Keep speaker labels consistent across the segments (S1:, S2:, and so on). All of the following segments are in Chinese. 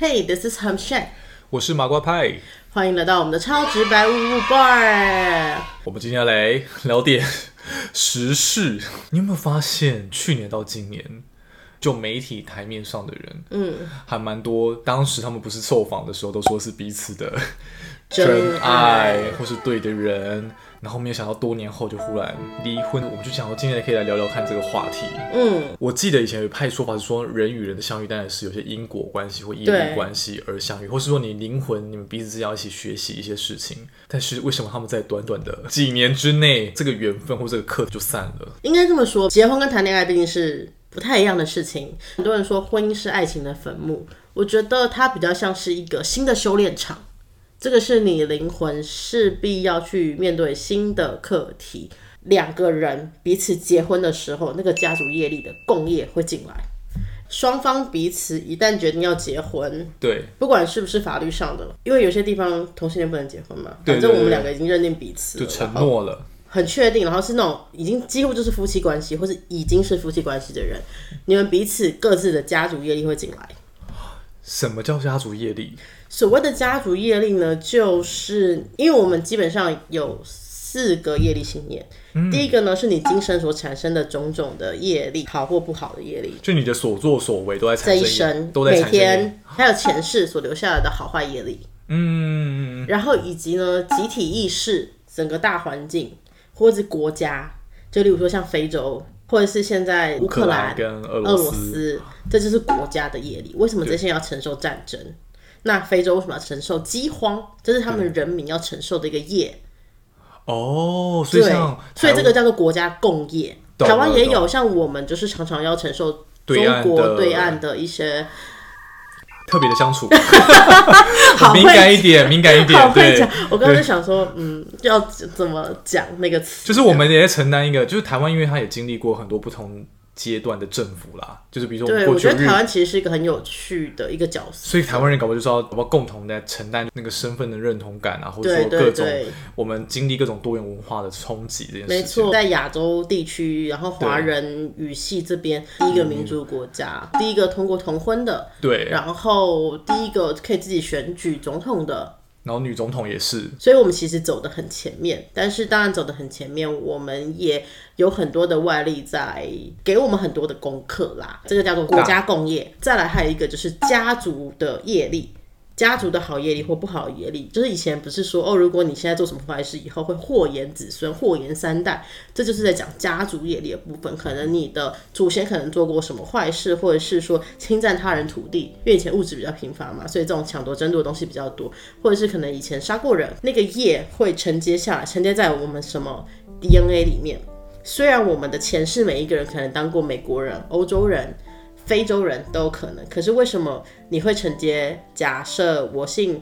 S1: Hey, this is Ham Shan，
S2: 我是麻瓜派，
S1: 欢迎来到我们的超直白呜呜 bar。
S2: 我们今天要来聊点时事。你有没有发现，去年到今年，就媒体台面上的人，嗯，还蛮多。当时他们不是受访的时候，都说是彼此的
S1: 真爱
S2: 或是对的人。然后没有想到多年后就忽然离婚，我们就想说今天可以来聊聊看这个话题。嗯，我记得以前有一派说法是说人与人的相遇当然是有些因果关系或业力关系而相遇，或是说你灵魂你们彼此之间要一起学习一些事情。但是为什么他们在短短的几年之内，这个缘分或这个课就散了？
S1: 应该这么说，结婚跟谈恋爱毕竟是不太一样的事情。很多人说婚姻是爱情的坟墓，我觉得它比较像是一个新的修炼场。这个是你灵魂势必要去面对新的课题。两个人彼此结婚的时候，那个家族业力的共业会进来。双方彼此一旦决定要结婚，
S2: 对，
S1: 不管是不是法律上的，因为有些地方同性恋不能结婚嘛，
S2: 反
S1: 正我们两个已经认定彼此，
S2: 就承诺了，
S1: 很确定，然后是那种已经几乎就是夫妻关系，或是已经是夫妻关系的人，你们彼此各自的家族业力会进来。
S2: 什么叫家族业力？
S1: 所谓的家族业力呢，就是因为我们基本上有四个业力信念。第一个呢，是你今生所产生的种种的业力，好或不好的业力，
S2: 就你的所作所为都在
S1: 这一生，
S2: 都在
S1: 每天，还有前世所留下来的好坏业力。嗯，然后以及呢，集体意识，整个大环境，或者是国家，就例如说像非洲，或者是现在乌克兰
S2: 跟俄
S1: 罗斯，这就是国家的业力。为什么这些要承受战争？那非洲为什么要承受饥荒？这是他们人民要承受的一个业。
S2: 哦，所以
S1: 所以这个叫做国家共业。台湾也有，像我们就是常常要承受中国对岸的一些
S2: 特别的相处。好敏感一点，敏感一点。对，
S1: 我刚刚就想说，嗯，要怎么讲那个词？
S2: 就是我们也在承担一个，就是台湾，因为他也经历过很多不同。阶段的政府啦，就是比如说，
S1: 对我觉得台湾其实是一个很有趣的一个角色，
S2: 所以台湾人搞不好就是要共同的承担那个身份的认同感啊，或者说各种我们经历各种多元文化的冲击这件事情。
S1: 没错，在亚洲地区，然后华人语系这边，第一个民族国家，第一个通过同婚的，
S2: 对，
S1: 然后第一个可以自己选举总统的。
S2: 然后女总统也是，
S1: 所以我们其实走得很前面，但是当然走得很前面，我们也有很多的外力在给我们很多的功课啦。这个叫做国家共业，再来还有一个就是家族的业力。家族的好业力或不好业力，就是以前不是说哦，如果你现在做什么坏事，以后会祸延子孙、祸延三代，这就是在讲家族业力的部分。可能你的祖先可能做过什么坏事，或者是说侵占他人土地，因为以前物质比较贫乏嘛，所以这种抢夺争夺的东西比较多，或者是可能以前杀过人，那个业会承接下来，承接在我们什么 DNA 里面。虽然我们的前世每一个人可能当过美国人、欧洲人。非洲人都有可能，可是为什么你会承接？假设我姓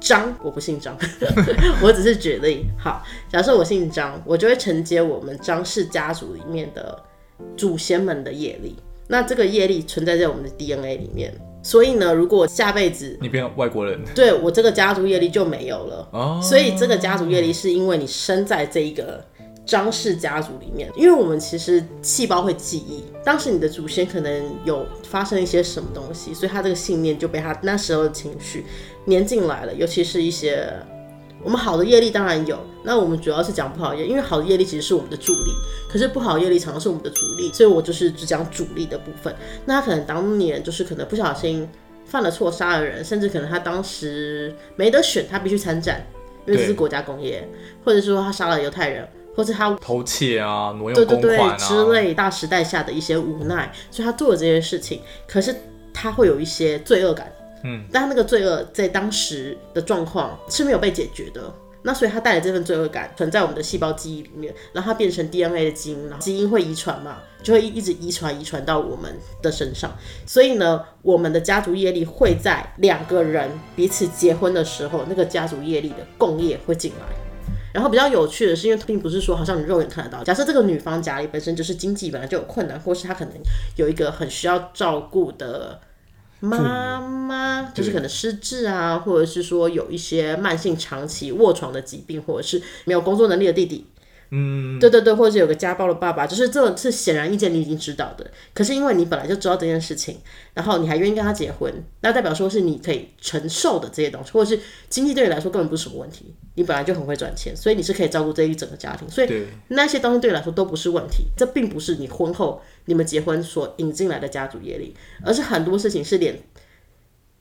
S1: 张，我不姓张，我只是举例。好，假设我姓张，我就会承接我们张氏家族里面的祖先们的业力。那这个业力存在在我们的 DNA 里面，所以呢，如果下辈子
S2: 你变外国人，
S1: 对我这个家族业力就没有了。哦，所以这个家族业力是因为你生在这一个。张氏家族里面，因为我们其实细胞会记忆，当时你的祖先可能有发生一些什么东西，所以他这个信念就被他那时候的情绪粘进来了。尤其是一些我们好的业力当然有，那我们主要是讲不好业，因为好的业力其实是我们的助力，可是不好业力常常是我们的主力，所以我就是只讲主力的部分。那他可能当年就是可能不小心犯了错杀了人，甚至可能他当时没得选，他必须参战，因为这是国家工业，或者说他杀了犹太人。或者他
S2: 偷窃啊，挪用公款啊
S1: 之类，大时代下的一些无奈，所以他做了这些事情。可是他会有一些罪恶感，嗯，但他那个罪恶在当时的状况是没有被解决的。那所以他带着这份罪恶感存在我们的细胞记忆里面，然后它变成 DNA 的基因，然后基因会遗传嘛，就会一直遗传遗传到我们的身上。所以呢，我们的家族业力会在两个人彼此结婚的时候，那个家族业力的共业会进来。然后比较有趣的是，因为并不是说好像你肉眼看得到。假设这个女方家里本身就是经济本来就有困难，或是她可能有一个很需要照顾的妈妈，就是可能失智啊，或者是说有一些慢性长期卧床的疾病，或者是没有工作能力的弟弟，嗯，对对对，或者有个家暴的爸爸，就是这种是显然意见你已经知道的，可是因为你本来就知道这件事情，然后你还愿意跟他结婚，那代表说是你可以承受的这些东西，或者是经济对你来说根本不是什么问题，你本来就很会赚钱，所以你是可以照顾这一整个家庭，所以那些东西对你来说都不是问题，这并不是你婚后你们结婚所引进来的家族业力，而是很多事情是连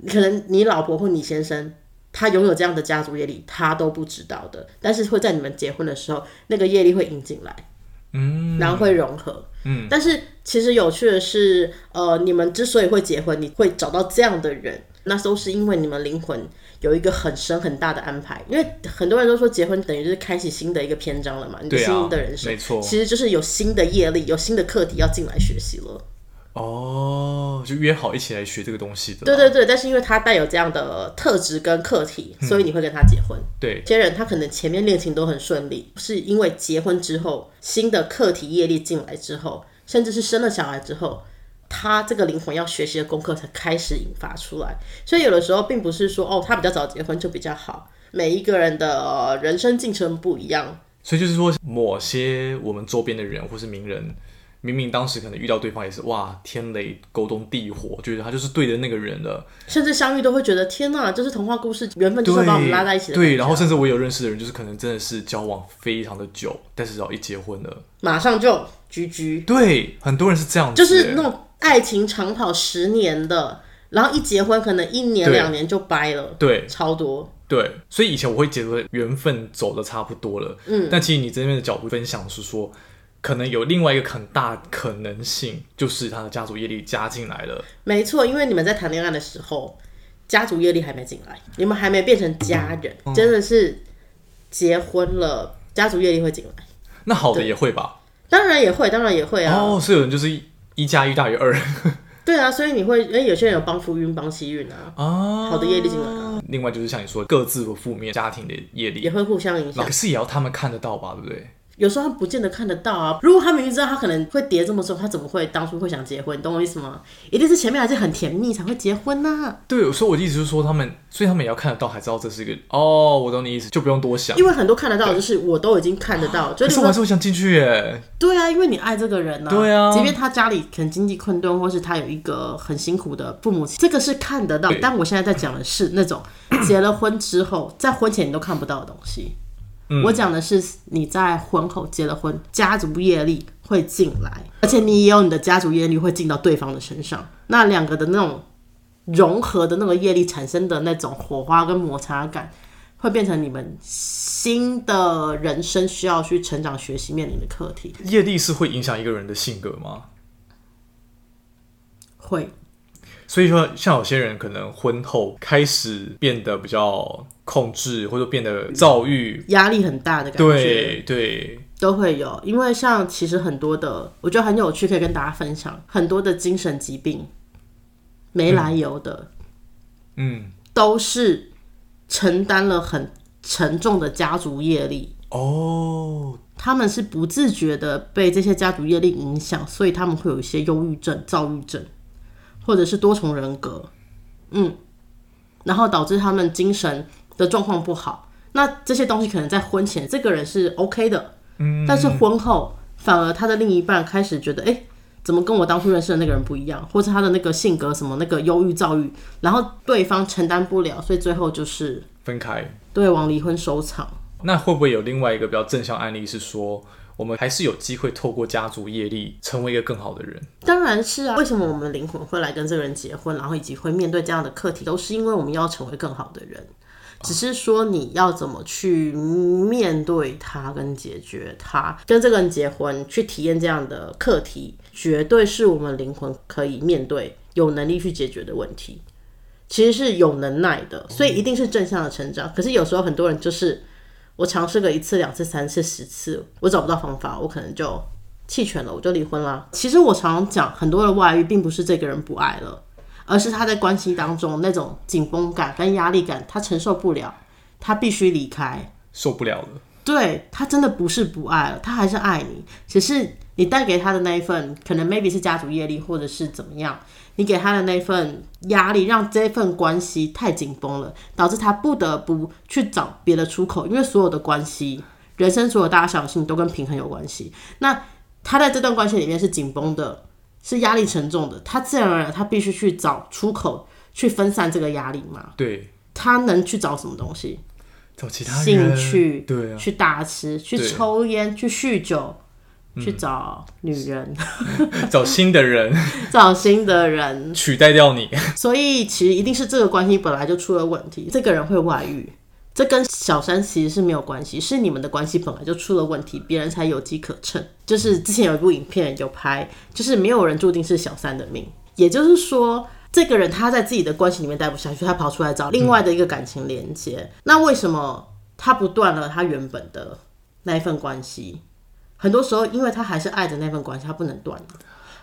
S1: 可能你老婆或你先生。他拥有这样的家族业力，他都不知道的。但是会在你们结婚的时候，那个业力会引进来，嗯，然后会融合，嗯。但是其实有趣的是，呃，你们之所以会结婚，你会找到这样的人，那都是因为你们灵魂有一个很深很大的安排。因为很多人都说结婚等于就是开启新的一个篇章了嘛，你的新的人生，
S2: 没错，
S1: 其实就是有新的业力，有新的课题要进来学习了。
S2: 哦，就约好一起来学这个东西的。
S1: 对对对，但是因为他带有这样的特质跟课题，所以你会跟他结婚。
S2: 对，
S1: 些人他可能前面恋情都很顺利，是因为结婚之后新的课题业力进来之后，甚至是生了小孩之后，他这个灵魂要学习的功课才开始引发出来。所以有的时候并不是说哦，他比较早结婚就比较好，每一个人的人生进程不一样。
S2: 所以就是说，某些我们周边的人或是名人。明明当时可能遇到对方也是哇天雷勾动地火，觉得他就是对的那个人了，
S1: 甚至相遇都会觉得天哪，这是童话故事，缘分就是把我们拉在一起的。
S2: 对，然后甚至我有认识的人，就是可能真的是交往非常的久，但是只要一结婚了，
S1: 马上就居居。
S2: 对，很多人是这样，
S1: 就是那种爱情长跑十年的，然后一结婚可能一年两年就掰了，
S2: 对，
S1: 超多。
S2: 对，所以以前我会觉得缘分走的差不多了，嗯，但其实你这边的角度分享是说。可能有另外一个很大可能性，就是他的家族业力加进来了。
S1: 没错，因为你们在谈恋爱的时候，家族业力还没进来，你们还没变成家人，真的是结婚了，家族业力会进来。
S2: 那好的也会吧？
S1: 当然也会，当然也会啊。
S2: 哦，是有人就是一加一大于二。
S1: 对啊，所以你会，因为有些人有帮夫运、帮妻运啊。哦，好的业力进来啊。
S2: 另外就是像你说，各自的负面家庭的业力
S1: 也会互相影响，
S2: 可是也要他们看得到吧，对不对？
S1: 有时候他不见得看得到啊。如果他明明知道他可能会跌这么重，他怎么会当初会想结婚？你懂我意思吗？一定是前面还是很甜蜜才会结婚呢。
S2: 对，所以我的意思就是说，他们，所以他们也要看得到，还知道这是一个哦。我懂你意思，就不用多想。
S1: 因为很多看得到，就是我都已经看得到。
S2: 可是我还是会想进去耶。
S1: 对啊，因为你爱这个人呢。
S2: 对啊。
S1: 即便他家里可能经济困顿，或是他有一个很辛苦的父母亲，这个是看得到。但我现在在讲的是那种结了婚之后，在婚前你都看不到的东西。我讲的是你在婚后结了婚，家族业力会进来，而且你也有你的家族业力会进到对方的身上，那两个的那种融合的那个业力产生的那种火花跟摩擦感，会变成你们新的人生需要去成长学习面临的课题。
S2: 业力是会影响一个人的性格吗？
S1: 会。
S2: 所以说，像有些人可能婚后开始变得比较控制，或者变得躁郁、
S1: 压力很大的感觉，
S2: 对对，
S1: 都会有。因为像其实很多的，我觉得很有趣，可以跟大家分享很多的精神疾病，没来由的，嗯，都是承担了很沉重的家族业力哦。他们是不自觉的被这些家族业力影响，所以他们会有一些忧郁症、躁郁症。或者是多重人格，嗯，然后导致他们精神的状况不好。那这些东西可能在婚前这个人是 OK 的，嗯，但是婚后反而他的另一半开始觉得，哎，怎么跟我当初认识的那个人不一样？或者他的那个性格什么那个忧郁躁郁，然后对方承担不了，所以最后就是
S2: 分开，
S1: 对，往离婚收场。
S2: 那会不会有另外一个比较正向案例是说？我们还是有机会透过家族业力成为一个更好的人。
S1: 当然是啊，为什么我们灵魂会来跟这个人结婚，然后以及会面对这样的课题，都是因为我们要成为更好的人。只是说你要怎么去面对他，跟解决他，跟这个人结婚，去体验这样的课题，绝对是我们灵魂可以面对、有能力去解决的问题。其实是有能耐的，所以一定是正向的成长。可是有时候很多人就是。我尝试个一次、两次、三次、十次，我找不到方法，我可能就弃权了，我就离婚了。其实我常常讲，很多的外遇并不是这个人不爱了，而是他在关系当中那种紧绷感跟压力感，他承受不了，他必须离开，
S2: 受不了了。
S1: 对他真的不是不爱了，他还是爱你，只是你带给他的那一份，可能 maybe 是家族业力，或者是怎么样。你给他的那份压力，让这份关系太紧绷了，导致他不得不去找别的出口。因为所有的关系，人生所有大小事情都跟平衡有关系。那他在这段关系里面是紧绷的，是压力沉重的，他自然而然他必须去找出口，去分散这个压力嘛。
S2: 对，
S1: 他能去找什么东西？
S2: 找其他
S1: 兴趣，
S2: 对啊，
S1: 去大吃，去抽烟，去酗酒，去找女人，
S2: 找新的人，
S1: 找新的人
S2: 取代掉你。
S1: 所以其实一定是这个关系本来就出了问题，这个人会外遇。这跟小三其实是没有关系，是你们的关系本来就出了问题，别人才有机可乘。就是之前有一部影片有拍，就是没有人注定是小三的命。也就是说，这个人他在自己的关系里面待不下去，他跑出来找另外的一个感情连接。那为什么他不断了他原本的那一份关系？很多时候，因为他还是爱着那份关系，他不能断。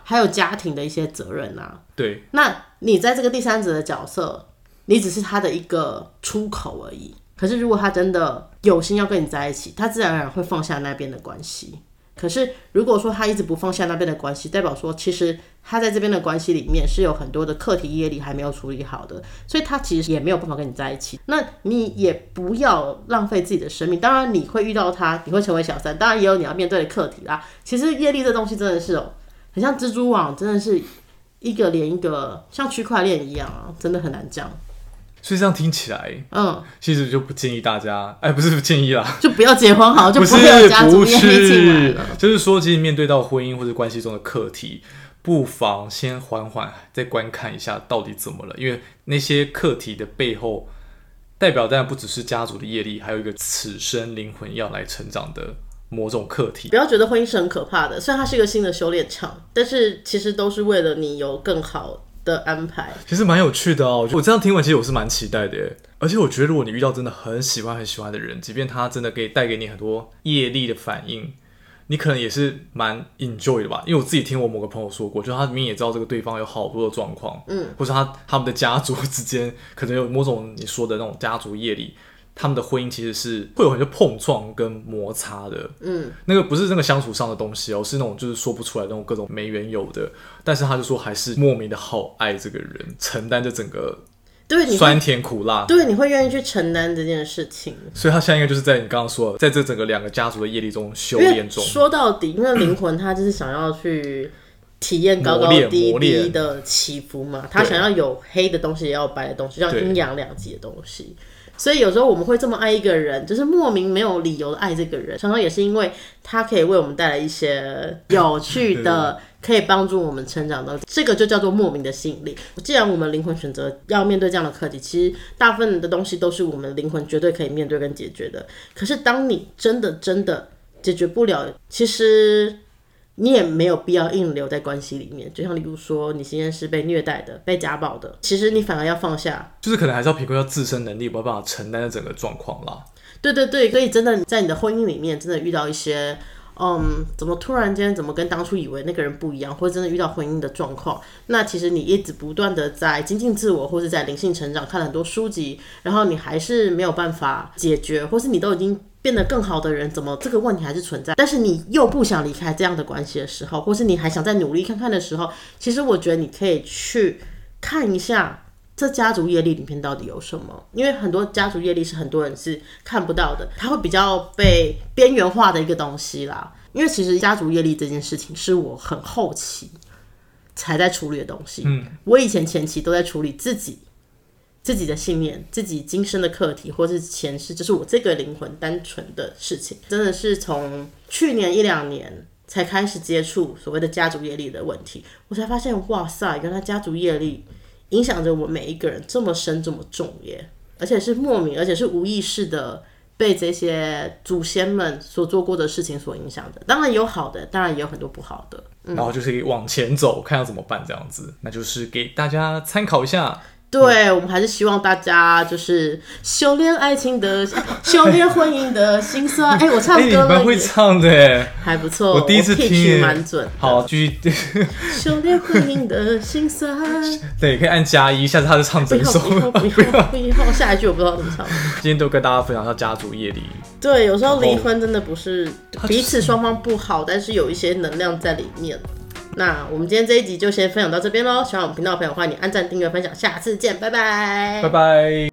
S1: 还有家庭的一些责任啊。
S2: 对。
S1: 那你在这个第三者的角色，你只是他的一个出口而已。可是，如果他真的有心要跟你在一起，他自然而然会放下那边的关系。可是，如果说他一直不放下那边的关系，代表说其实他在这边的关系里面是有很多的课题业力还没有处理好的，所以他其实也没有办法跟你在一起。那你也不要浪费自己的生命。当然，你会遇到他，你会成为小三，当然也有你要面对的课题啦。其实业力这东西真的是哦，很像蜘蛛网，真的是一个连一个，像区块链一样啊，真的很难讲。
S2: 所以这样听起来，嗯，其实就不建议大家，哎，不是不建议啦，
S1: 就不要结婚好，就
S2: 不
S1: 是不
S2: 是，就是说，其实面对到婚姻或者关系中的课题，不妨先缓缓，再观看一下到底怎么了，因为那些课题的背后，代表当然不只是家族的业力，还有一个此生灵魂要来成长的某种课题。
S1: 不要觉得婚姻是很可怕的，虽然它是一个新的修炼场，但是其实都是为了你有更好。的安排
S2: 其实蛮有趣的哦，我这样听完，其实我是蛮期待的。而且我觉得，如果你遇到真的很喜欢、很喜欢的人，即便他真的可以带给你很多业力的反应，你可能也是蛮 enjoy 的吧。因为我自己听我某个朋友说过，就他明明也知道这个对方有好多的状况，嗯，或者他他们的家族之间可能有某种你说的那种家族业力。他们的婚姻其实是会有很多碰撞跟摩擦的，嗯，那个不是那个相处上的东西哦，是那种就是说不出来那种各种没缘由的。但是他就说还是莫名的好爱这个人，承担着整个
S1: 对
S2: 酸甜苦辣，
S1: 对，你会愿意去承担这件事情。
S2: 所以他现在应该就是在你刚刚说，在这整个两个家族的业力中修炼中。
S1: 说到底，因为灵魂他就是想要去体验高高低低的起伏嘛，他想要有黑的东西，也要白的东西，要阴阳两极的东西。所以有时候我们会这么爱一个人，就是莫名没有理由的爱这个人，常常也是因为他可以为我们带来一些有趣的，可以帮助我们成长的，这个就叫做莫名的吸引力。既然我们灵魂选择要面对这样的课题，其实大部分的东西都是我们灵魂绝对可以面对跟解决的。可是当你真的真的解决不了，其实。你也没有必要硬留在关系里面，就像例如说，你现在是被虐待的、被家暴的，其实你反而要放下，
S2: 就是可能还是要评估要自身能力，没有办法承担的整个状况啦。
S1: 对对对，所以真的在你的婚姻里面，真的遇到一些，嗯，怎么突然间怎么跟当初以为那个人不一样，或者真的遇到婚姻的状况，那其实你一直不断的在精进自我，或是在灵性成长，看了很多书籍，然后你还是没有办法解决，或是你都已经。变得更好的人，怎么这个问题还是存在？但是你又不想离开这样的关系的时候，或是你还想再努力看看的时候，其实我觉得你可以去看一下这家族业力里面到底有什么。因为很多家族业力是很多人是看不到的，它会比较被边缘化的一个东西啦。因为其实家族业力这件事情是我很后期才在处理的东西。嗯，我以前前期都在处理自己。自己的信念、自己今生的课题，或是前世，就是我这个灵魂单纯的事情，真的是从去年一两年才开始接触所谓的家族业力的问题，我才发现，哇塞，原来家族业力影响着我们每一个人这么深、这么重耶，而且是莫名，而且是无意识的被这些祖先们所做过的事情所影响的。当然有好的，当然也有很多不好的。
S2: 然后就是往前走，看要怎么办这样子，那就是给大家参考一下。
S1: 对我们还是希望大家就是修炼爱情的，修炼婚姻的心酸。哎，我唱歌
S2: 蛮会唱的，
S1: 还不错。
S2: 我第一次听，
S1: 蛮准。
S2: 好，继续。
S1: 修炼婚姻的心酸。
S2: 对，可以按加一，下次他就唱整首。
S1: 不要不要不要，下一句我不知道怎么唱。
S2: 今天都跟大家分享到家族业力。
S1: 对，有时候离婚真的不是彼此双方不好，但是有一些能量在里面。那我们今天这一集就先分享到这边喽，喜欢我们频道的朋友，欢迎你按赞、订阅、分享，下次见，拜拜，
S2: 拜拜。